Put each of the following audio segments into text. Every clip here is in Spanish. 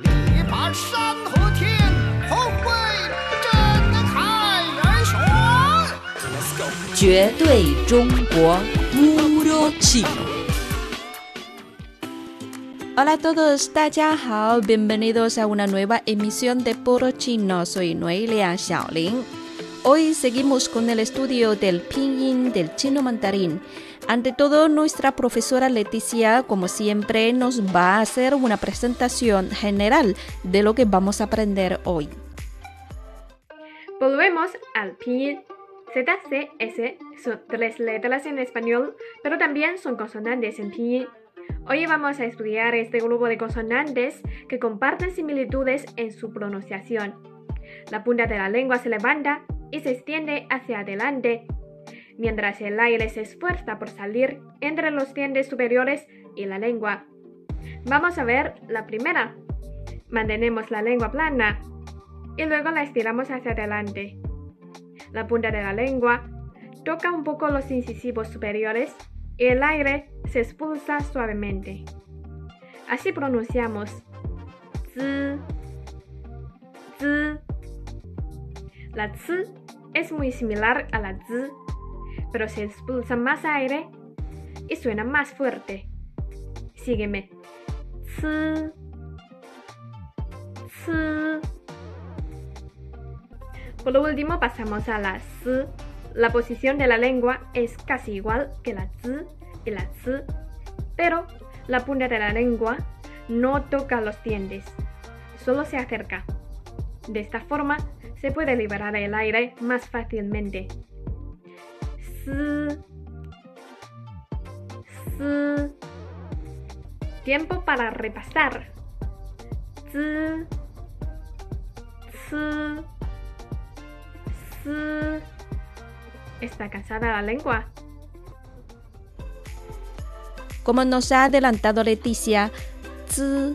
力拔山河天，宏伟震撼人雄。绝对中国 Puro Chino. Hola a todos, 大家好，bienvenidos a una nueva emisión de Puro Chino. Soy Noelia Xiaolin. Hoy seguimos con el estudio del pinyin del chino mandarín. Ante todo, nuestra profesora Leticia, como siempre, nos va a hacer una presentación general de lo que vamos a aprender hoy. Volvemos al pinyin. Z, C, S son tres letras en español, pero también son consonantes en pinyin. Hoy vamos a estudiar este grupo de consonantes que comparten similitudes en su pronunciación. La punta de la lengua se levanta y se extiende hacia adelante mientras el aire se esfuerza por salir entre los dientes superiores y la lengua. Vamos a ver la primera. Mantenemos la lengua plana y luego la estiramos hacia adelante. La punta de la lengua toca un poco los incisivos superiores y el aire se expulsa suavemente. Así pronunciamos z, z. La z es muy similar a la z pero se expulsa más aire y suena más fuerte. Sígueme. Por lo último pasamos a la s. La posición de la lengua es casi igual que la z y la ts, pero la punta de la lengua no toca los dientes, solo se acerca. De esta forma se puede liberar el aire más fácilmente. Tiempo para repasar. Está cansada la lengua. Como nos ha adelantado Leticia, z,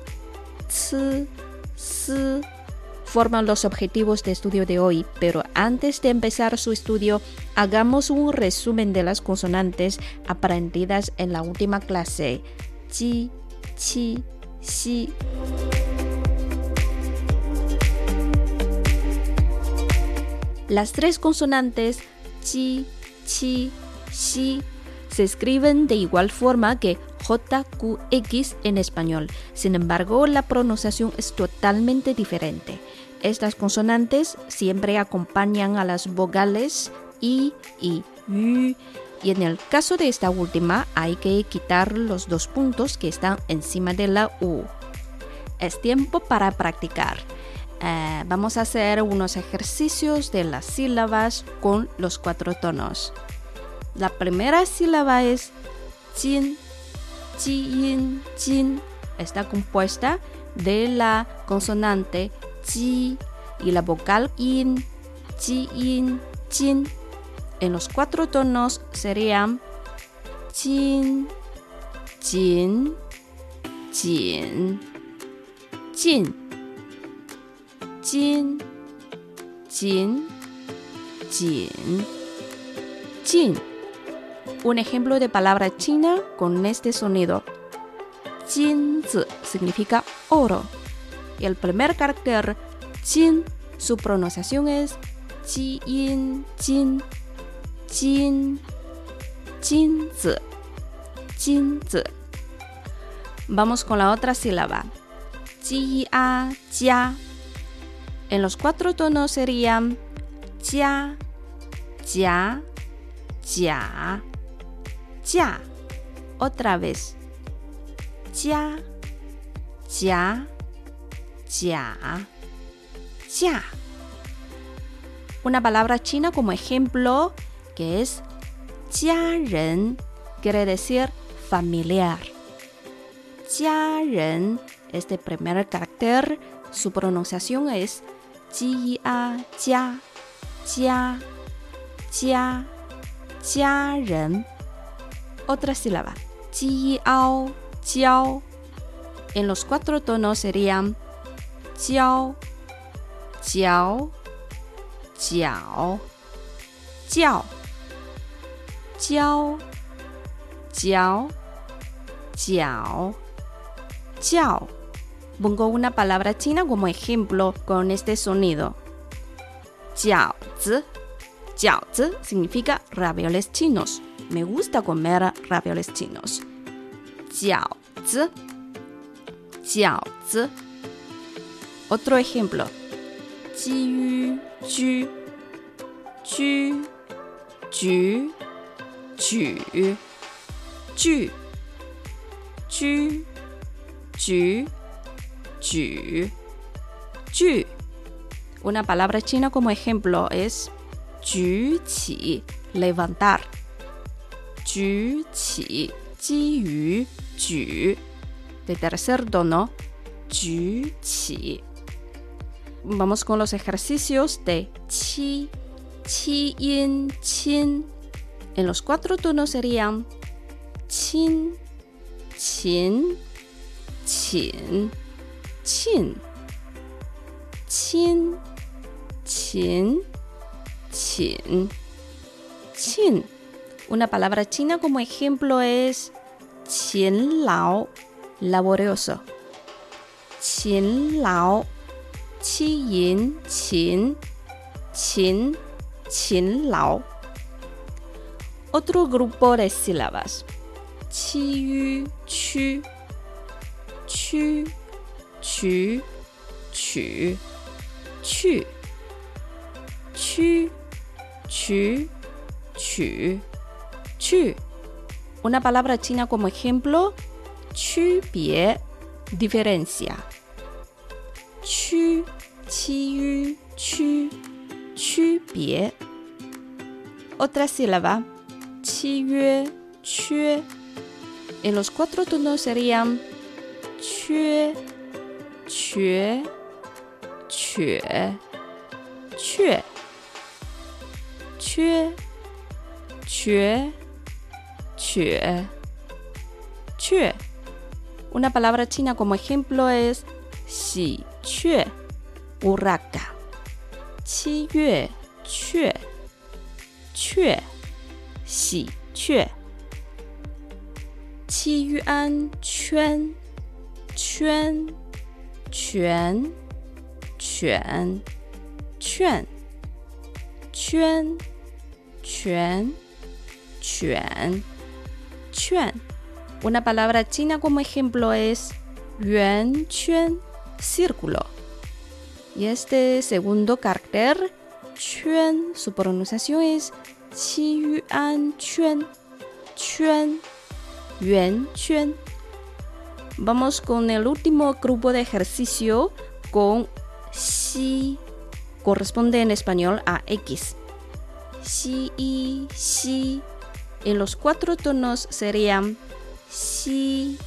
forman los objetivos de estudio de hoy, pero antes de empezar su estudio, hagamos un resumen de las consonantes aprendidas en la última clase. Ji, chi, xi. Las tres consonantes chi, chi, xi se escriben de igual forma que JQX en español. Sin embargo, la pronunciación es totalmente diferente. Estas consonantes siempre acompañan a las vocales I y. Y en el caso de esta última hay que quitar los dos puntos que están encima de la U. Es tiempo para practicar. Eh, vamos a hacer unos ejercicios de las sílabas con los cuatro tonos. La primera sílaba es jin, jin, jin. Está compuesta de la consonante ji y la vocal in, ji, in, jin. En los cuatro tonos serían jin, jin, jin, jin, jin, jin, jin, jin. Un ejemplo de palabra china con este sonido. Jin significa oro. Y el primer carácter, jin, su pronunciación es jin, jin, jin, jin, jin. Vamos con la otra sílaba. Jia, jia. En los cuatro tonos serían jia, jia, jia. Ya. Otra vez. Ya. Ya. Ya. Ya. Una palabra china como ejemplo que es ren quiere decir familiar. Ren, este primer carácter, su pronunciación es jia, jia, jia, jia, jia ren otra sílaba. Jiao, jiao. En los cuatro tonos serían jiao, jiao, jiao, jiao, jiao, jiao, jiao, jiao. Pongo una palabra china como ejemplo con este sonido. Jiaozi. Jiaozi significa ravioles chinos. Me gusta comer ravioles chinos. Jiaozi. Jiaozi. Otro ejemplo. Ju, ju, ju, una palabra china como ejemplo es 举起 levantar. de tercer tono Vamos con los ejercicios de chi, chi yin, chin en los cuatro tonos serían chin, chin, chin, chin, chin, chin, chin, chin. Una palabra china como ejemplo es qin lao, laborioso. Qin lao, qi yin, qin, qin, qin lao. Otro grupo de sílabas. Yu, chu, chu, chu, chu, chu, chu, chu, chu, chu. Una palabra china como ejemplo, chu pie, diferencia. Chu, yu, chu, chu pie. Otra sílaba, qi yue, chue. En los cuatro tonos serían chue, chue, chue, chue, chue, chue, chue, chue. Una palabra china como ejemplo es xi chue, urraca. Qi yue, chue, chue, xi chue. Qi yuan,圈，圈，拳，拳，券，圈，拳，拳，券。Una palabra china como ejemplo es yuan, chuan, círculo. Y este segundo carácter, chuan, su pronunciación es Vamos con el último grupo de ejercicio con xi. Corresponde en español a X. Xi y xi. En los cuatro tonos serían xi,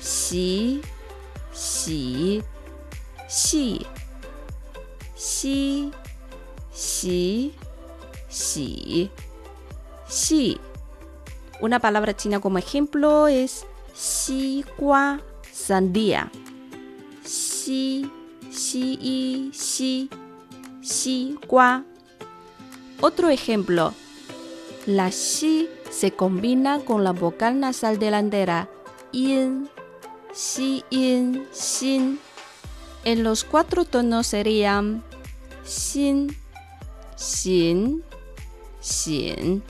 xi, xi, xi, xi, xi, xi, xi. Una palabra china como ejemplo es xi gua, sandía. Xi, xi y xi, xi gua. Otro ejemplo. La xi se combina con la vocal nasal delantera yin, xi yin, xin. En los cuatro tonos serían xin, xin, xin,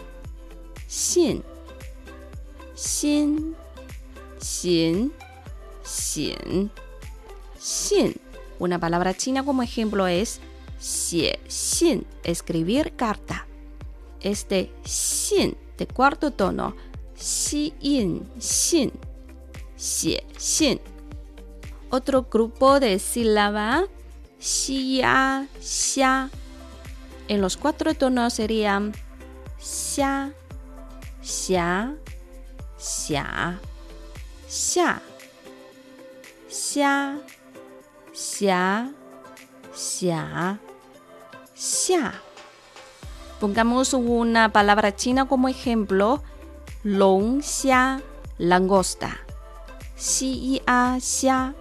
xin, xin, xin, xin, xin. Una palabra china como ejemplo es xie xin, escribir carta. Este xin de cuarto tono, xi yin xin. Otro grupo de sílaba, xi ya, xia. En los cuatro tonos serían xia, xia, xia, xia, xia, xia, xia, xia. Pongamos una palabra china como ejemplo, long xia, langosta. Xi a xia,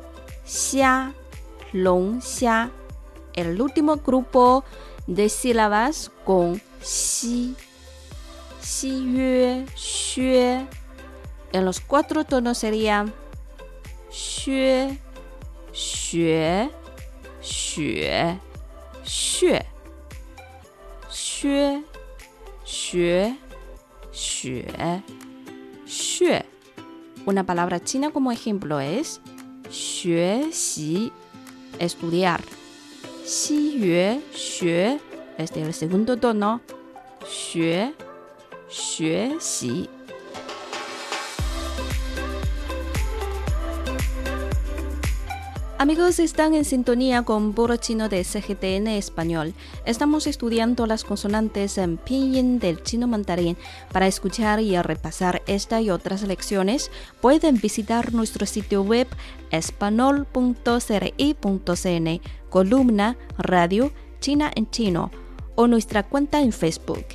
xia, long xia. El último grupo de sílabas con xi, si yue, xue. En los cuatro tonos serían xue, xue, xue, xue, xue, xue, xue. Una palabra china como ejemplo es xue, xi, estudiar. Xi, yue, xue, este es el segundo tono. Xue, 学习 Amigos, están en sintonía con Puro Chino de CGTN Español. Estamos estudiando las consonantes en pinyin del chino mandarín. Para escuchar y repasar esta y otras lecciones, pueden visitar nuestro sitio web espanol.cri.cn, columna Radio China en Chino, o nuestra cuenta en Facebook,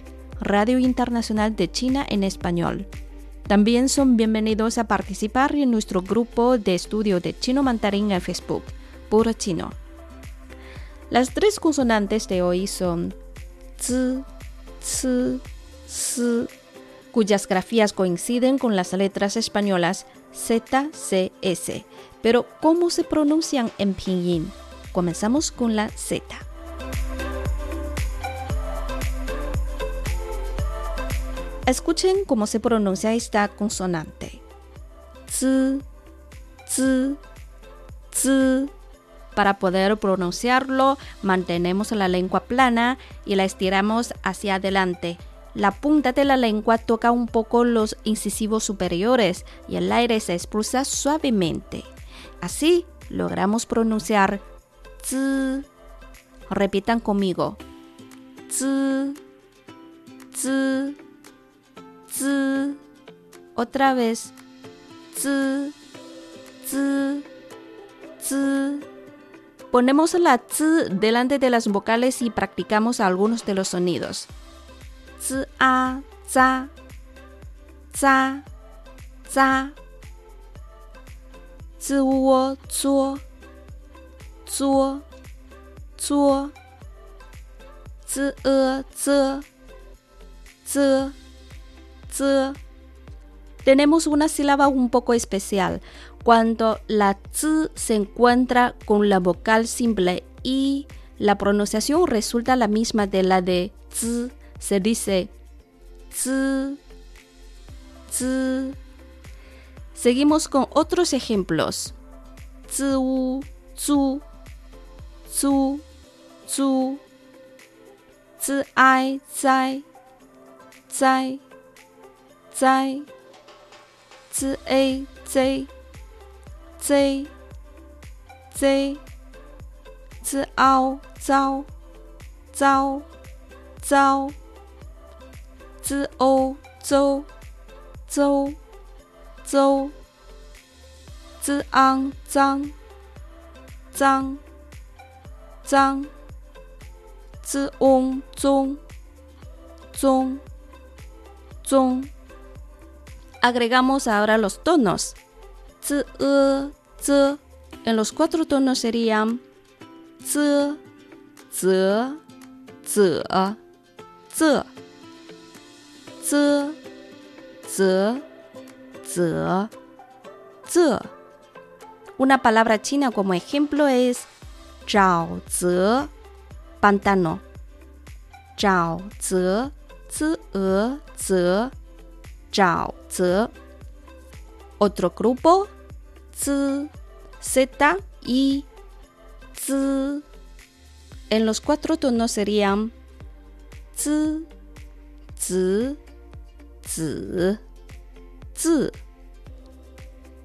Radio Internacional de China en Español. También son bienvenidos a participar en nuestro grupo de estudio de chino mandarín en Facebook, Puro Chino. Las tres consonantes de hoy son z, z, s, cuyas grafías coinciden con las letras españolas Z, C, S. Pero, ¿cómo se pronuncian en pinyin? Comenzamos con la Z. Escuchen cómo se pronuncia esta consonante. Z, z, z. Para poder pronunciarlo, mantenemos la lengua plana y la estiramos hacia adelante. La punta de la lengua toca un poco los incisivos superiores y el aire se expulsa suavemente. Así logramos pronunciar z. Repitan conmigo. Z, z, z. Otra vez. Z, z, z. Ponemos la z delante de las vocales y practicamos algunos de los sonidos. Z, a, za, za, za. Z, wo, zuo, zuo, zuo. Z, e, ze, ze, Tenemos una sílaba un poco especial cuando la z se encuentra con la vocal simple y la pronunciación resulta la misma de la de z, se dice z, z. Seguimos con otros ejemplos. zu, zu, zu, zu. z, ai, zai, zai, zai. z, a, zai, zai, zai. z, ao, zao, zao, zao. z, o, zou, zou, zou. z, ang, zang, zang, zang. z, ong, zong, zong, zong. Agregamos ahora los tonos. Z, e, z. En los cuatro tonos serían z, z, z, z, z, z, z, z. Una palabra china como ejemplo es zhao ze, pantano. Zhao z, e, ze, zhao ze. Otro grupo, z, z y z. En los cuatro tonos serían z, z, z, z,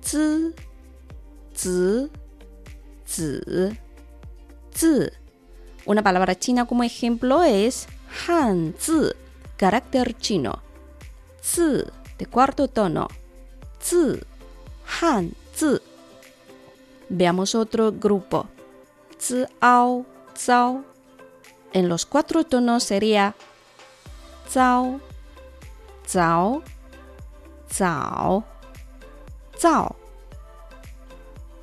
z, z, z, z. Una palabra china como ejemplo es hanzi, carácter chino. De cuarto tono. Z, hanzi. Veamos otro grupo. Z, ao, zao. En los cuatro tonos sería zao, zao, zao, zao,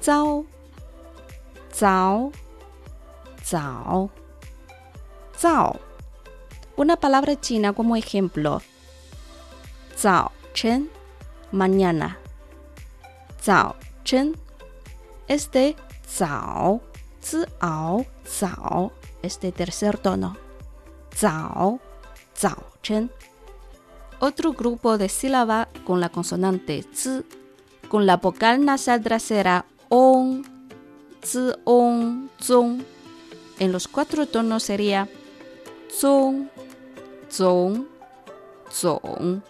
zao, zao, zao, zao. Una palabra china como ejemplo. Zao chen, mañana. Zao chen es de zao, ao, zao, este tercer tono. Zao, zao, chen. Otro grupo de sílaba con la consonante z, con la vocal nasal trasera on, z, on, zong. En los cuatro tonos sería zong, zong, zong,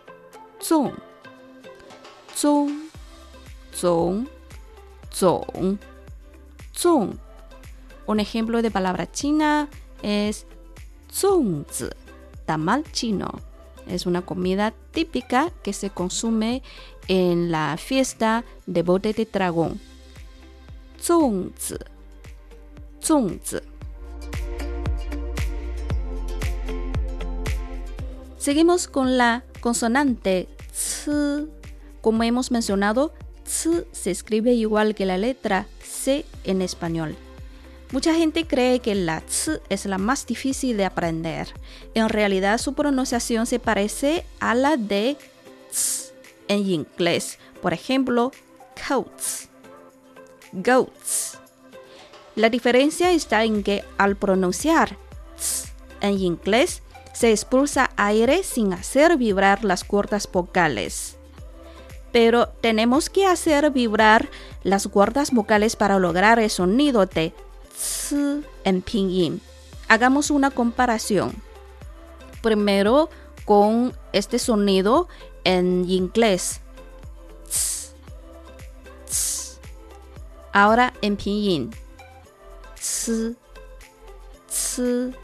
zong, zong, zong, zong, zong. Un ejemplo de palabra china es zongzi, tamal chino. Es una comida típica que se consume en la fiesta de bote de dragón. Zongzi, zongzi. Seguimos con la consonante c. Como hemos mencionado, c se escribe igual que la letra c en español. Mucha gente cree que la ts es la más difícil de aprender. En realidad su pronunciación se parece a la de ts en inglés. Por ejemplo, coats, goats. La diferencia está en que al pronunciar ts en inglés se expulsa aire sin hacer vibrar las cuerdas vocales. Pero tenemos que hacer vibrar las cuerdas vocales para lograr el sonido de tz en pinyin. Hagamos una comparación. Primero con este sonido en inglés. Tz, tz. Ahora en pinyin. Tz, tz,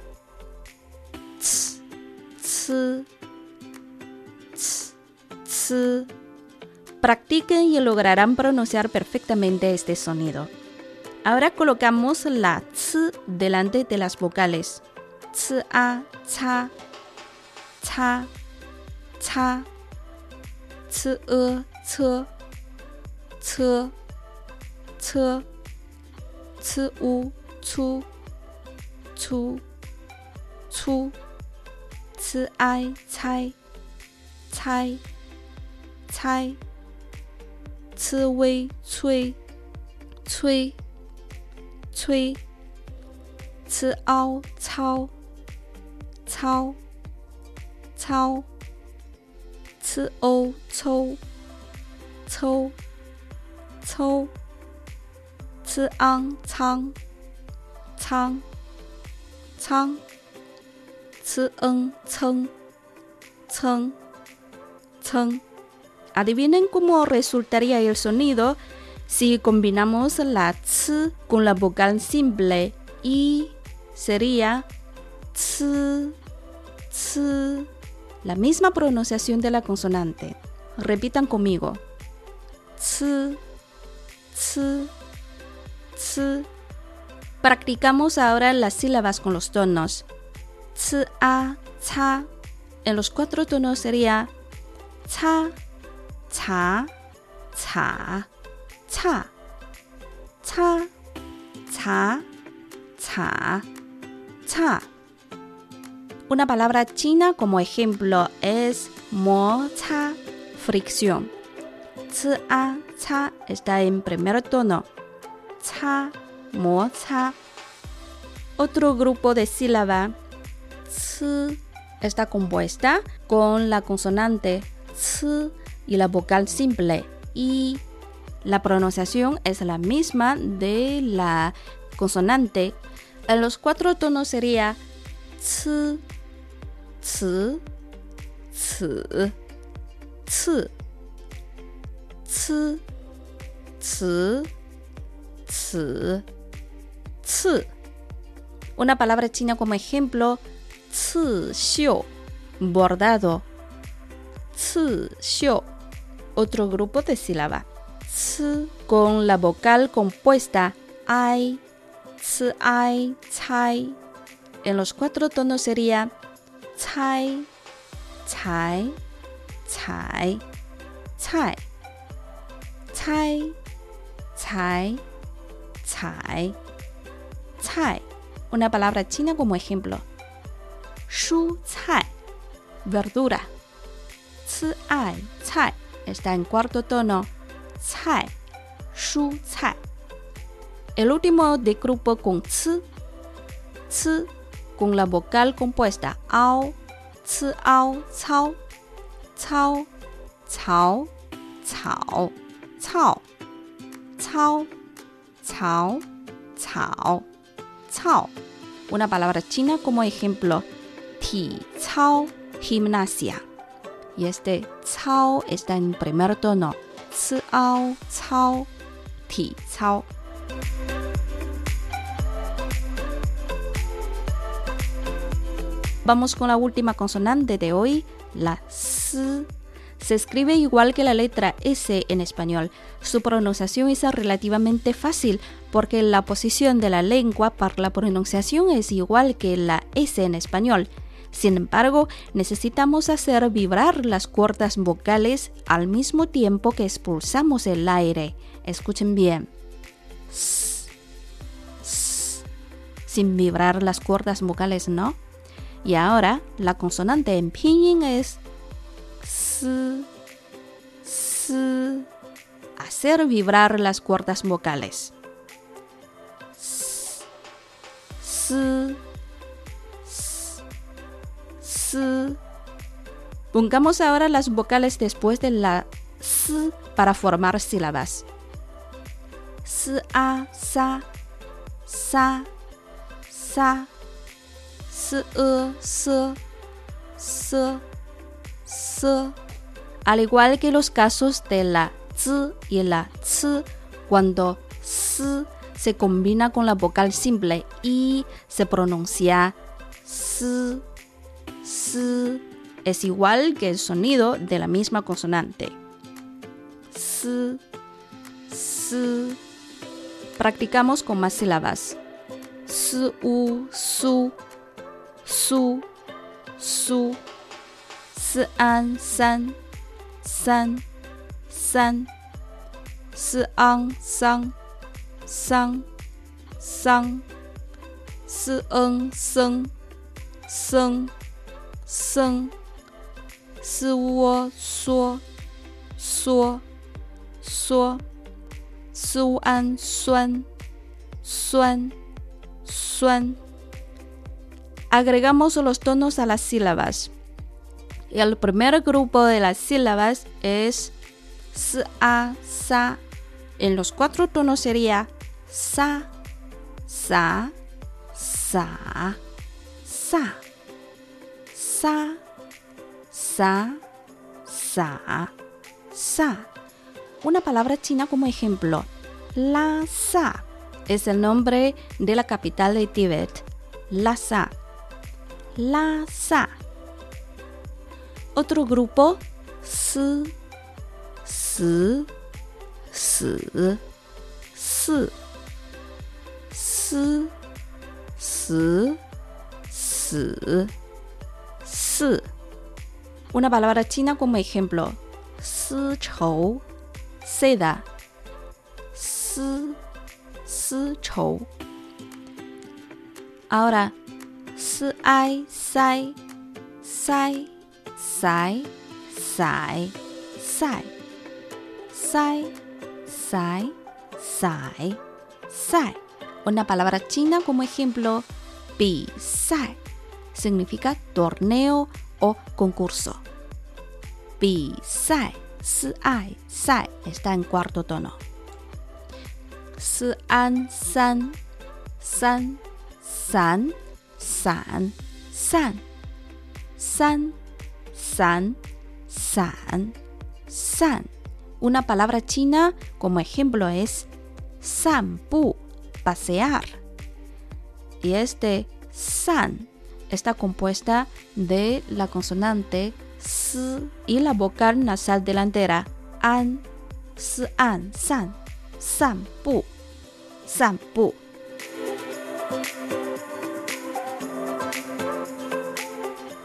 Practiquen y lograrán pronunciar perfectamente este sonido. Ahora colocamos la ts delante de las vocales. Ts a cha cha ts e ts u chu chu chu ci 猜猜猜 ci vi 吹吹吹，c ao 操操操 ci o 抽抽，c ang 苍苍苍 Adivinen cómo resultaría el sonido si combinamos la ts con la vocal simple y sería ts, ts, la misma pronunciación de la consonante. Repitan conmigo. Ts, ts, ts. Practicamos ahora las sílabas con los tonos. Ts, a, cha. En los cuatro tonos sería cha, cha, cha. cha, cha, cha, cha, cha. Una palabra china como ejemplo es mo, cha, fricción. Ci, a, cha está en primer tono. Cha, mo, cha. Otro grupo de sílaba, ci, está compuesta con la consonante c y la vocal simple y la pronunciación es la misma de la consonante. En los cuatro tonos sería c. Una palabra china como ejemplo, xiu, bordado, xiu. Otro grupo de sílaba con la vocal compuesta ai, ai, cai. En los cuatro tonos sería cai, cai, cai, cai, cai, cai, cai. Una palabra china como ejemplo. 蔬菜，verdura。c ai 菜 está en cuarto tono. El último de grupo con c, c con la vocal compuesta ao, c ao, cao, cao, cao, cao, cao, cao, cao, cao. Una palabra china como ejemplo ti, cao, gimnasia. Y este está en primer tono. Cao, ti. Vamos con la última consonante de hoy, la S. Se escribe igual que la letra S en español. Su pronunciación es relativamente fácil porque la posición de la lengua para la pronunciación es igual que la S en español. Sin embargo, necesitamos hacer vibrar las cuerdas vocales al mismo tiempo que expulsamos el aire. Escuchen bien. Sin vibrar las cuerdas vocales, ¿no? Y ahora la consonante en pinyin es s, s. Hacer vibrar las cuerdas vocales. S, s, Pongamos ahora las vocales después de la s para formar sílabas. S, a, sa, sa, sa s, e, s, s, s. Al igual que los casos de la z y la ц, cuando s se combina con la vocal simple y se pronuncia s, s, es igual que el sonido de la misma consonante. S, s. Practicamos con más sílabas. S, u, su, su, su, si an, san, san, san, si ang, sang, sang, sang, si en, seng, seng, seng, si wo, suo, suo, suo, si an, suan, suan, suan. Agregamos los tonos a las sílabas. El primer grupo de las sílabas es s, a, sa. En los cuatro tonos sería sa, sa, sa, sa, sa, sa, sa, sa. Una palabra china como ejemplo. Lhasa es el nombre de la capital de Tíbet. Lhasa. Lhasa. Otro grupo. S, S, S, S, S, S, S, Una palabra china como ejemplo. S, chou, seda. S, S, chou. Ahora, s, ai, sai, sai, sai, sai, sai, sai, sai, sai, sai. Una palabra china como ejemplo, bi, sai. Significa torneo o concurso. Bi, sai, si, ai, sai. Está en cuarto tono. Si, an, san, san, san, san, san, san, san, san, san. Una palabra china como ejemplo es sanpu, pasear. Y este san está compuesta de la consonante s y la vocal nasal delantera an, s, an, san, sanpu, sanpu.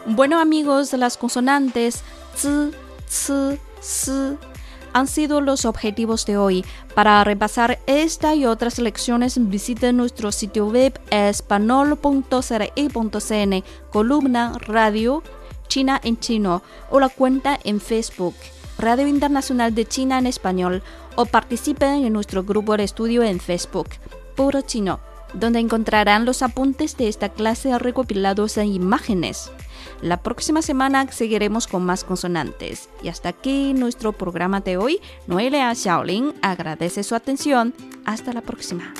Bueno amigos, las consonantes z, c, s han sido los objetivos de hoy. Para repasar esta y otras lecciones visiten nuestro sitio web espanol.cre.cn, columna radio China en chino o la cuenta en Facebook Radio Internacional de China en español o participen en nuestro grupo de estudio en Facebook. Puro Chino, donde encontrarán los apuntes de esta clase recopilados en imágenes. La próxima semana seguiremos con más consonantes. Y hasta aquí nuestro programa de hoy. Noelia Xiaolin agradece su atención. Hasta la próxima.